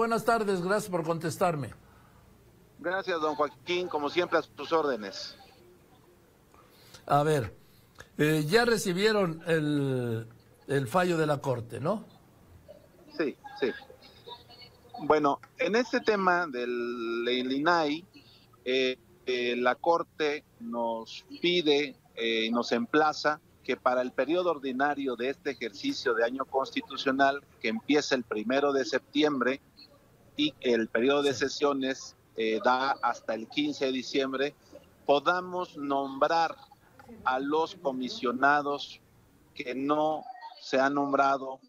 Buenas tardes, gracias por contestarme. Gracias, don Joaquín, como siempre a sus órdenes. A ver, eh, ya recibieron el, el fallo de la Corte, ¿no? Sí, sí. Bueno, en este tema del INAI, eh, eh, la Corte nos pide y eh, nos emplaza que para el periodo ordinario de este ejercicio de año constitucional, que empieza el primero de septiembre y el periodo de sesiones eh, da hasta el 15 de diciembre, podamos nombrar a los comisionados que no se han nombrado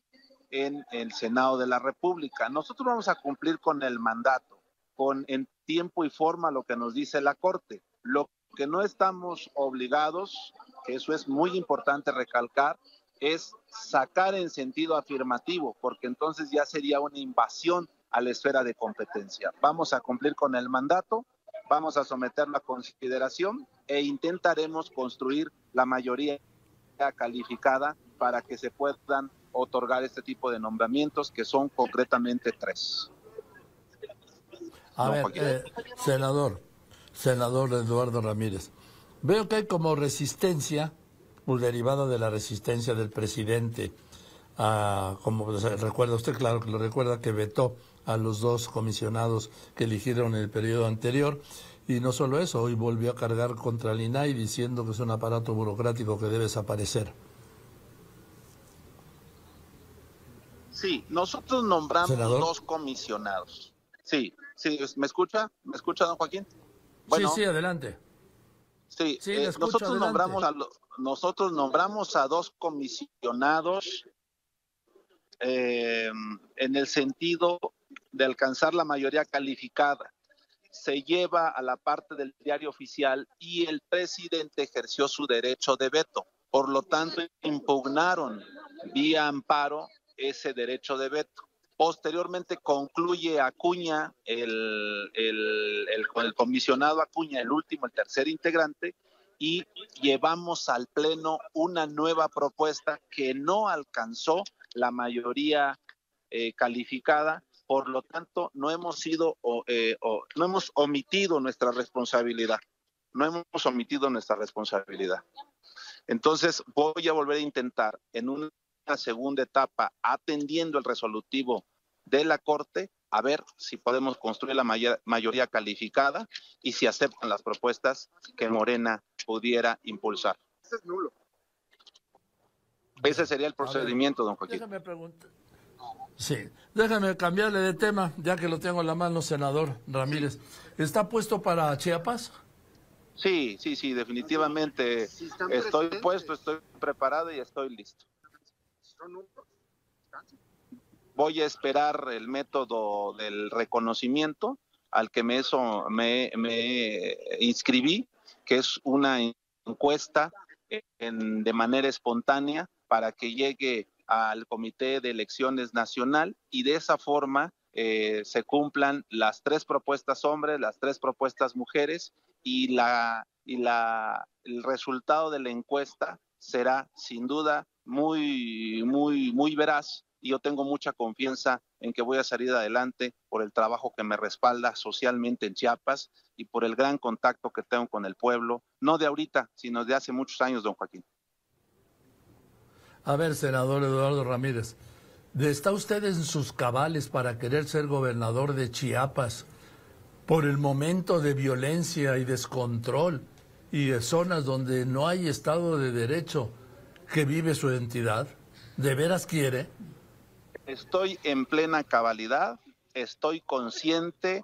en el Senado de la República. Nosotros vamos a cumplir con el mandato, con en tiempo y forma lo que nos dice la Corte. Lo que no estamos obligados, que eso es muy importante recalcar, es sacar en sentido afirmativo, porque entonces ya sería una invasión a la esfera de competencia. Vamos a cumplir con el mandato, vamos a someterlo a consideración e intentaremos construir la mayoría calificada para que se puedan otorgar este tipo de nombramientos, que son concretamente tres. A ver, eh, senador, senador Eduardo Ramírez, veo que hay como resistencia, derivada de la resistencia del presidente, a, como recuerda usted, claro que lo recuerda, que vetó a los dos comisionados que eligieron en el periodo anterior. Y no solo eso, hoy volvió a cargar contra el INAI diciendo que es un aparato burocrático que debe desaparecer. Sí, nosotros nombramos dos comisionados. Sí, sí, ¿me escucha? ¿Me escucha, don Joaquín? sí, sí, adelante. Sí, eh, nosotros nombramos a nosotros nombramos a dos comisionados eh, en el sentido de alcanzar la mayoría calificada. Se lleva a la parte del diario oficial y el presidente ejerció su derecho de veto. Por lo tanto, impugnaron vía amparo ese derecho de veto. Posteriormente concluye Acuña, el, el, el, comisionado Acuña, el último, el tercer integrante, y llevamos al Pleno una nueva propuesta que no alcanzó la mayoría eh, calificada, por lo tanto no hemos sido eh, no hemos omitido nuestra responsabilidad, no hemos omitido nuestra responsabilidad. Entonces voy a volver a intentar en una segunda etapa, atendiendo el resolutivo de la Corte, a ver si podemos construir la mayoría calificada y si aceptan las propuestas que Morena pudiera impulsar. Ese es nulo. Ese sería el procedimiento, don Joaquín. Déjame preguntar. Sí, déjame cambiarle de tema, ya que lo tengo en la mano, senador Ramírez. ¿Está puesto para Chiapas? Sí, sí, sí, definitivamente. estoy puesto, estoy preparado y estoy listo. Voy a esperar el método del reconocimiento al que me, eso, me, me inscribí, que es una encuesta en, de manera espontánea para que llegue al Comité de Elecciones Nacional y de esa forma eh, se cumplan las tres propuestas hombres, las tres propuestas mujeres y, la, y la, el resultado de la encuesta será sin duda muy, muy, muy veraz y yo tengo mucha confianza en que voy a salir adelante por el trabajo que me respalda socialmente en Chiapas y por el gran contacto que tengo con el pueblo, no de ahorita, sino de hace muchos años, don Joaquín. A ver, senador Eduardo Ramírez, ¿está usted en sus cabales para querer ser gobernador de Chiapas por el momento de violencia y descontrol y de zonas donde no hay Estado de Derecho? que vive su identidad? ¿De veras quiere? Estoy en plena cabalidad, estoy consciente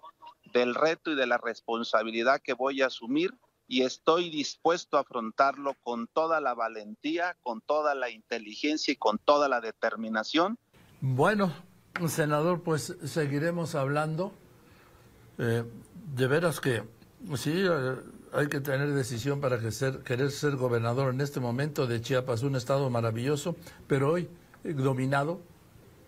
del reto y de la responsabilidad que voy a asumir y estoy dispuesto a afrontarlo con toda la valentía, con toda la inteligencia y con toda la determinación. Bueno, senador, pues seguiremos hablando. Eh, de veras que sí, eh, hay que tener decisión para que querer ser gobernador en este momento de Chiapas, un estado maravilloso, pero hoy eh, dominado,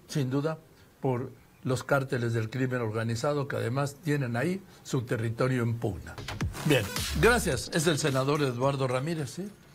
sin duda, por los cárteles del crimen organizado que además tienen ahí su territorio en pugna. Bien, gracias. Es el senador Eduardo Ramírez, ¿sí?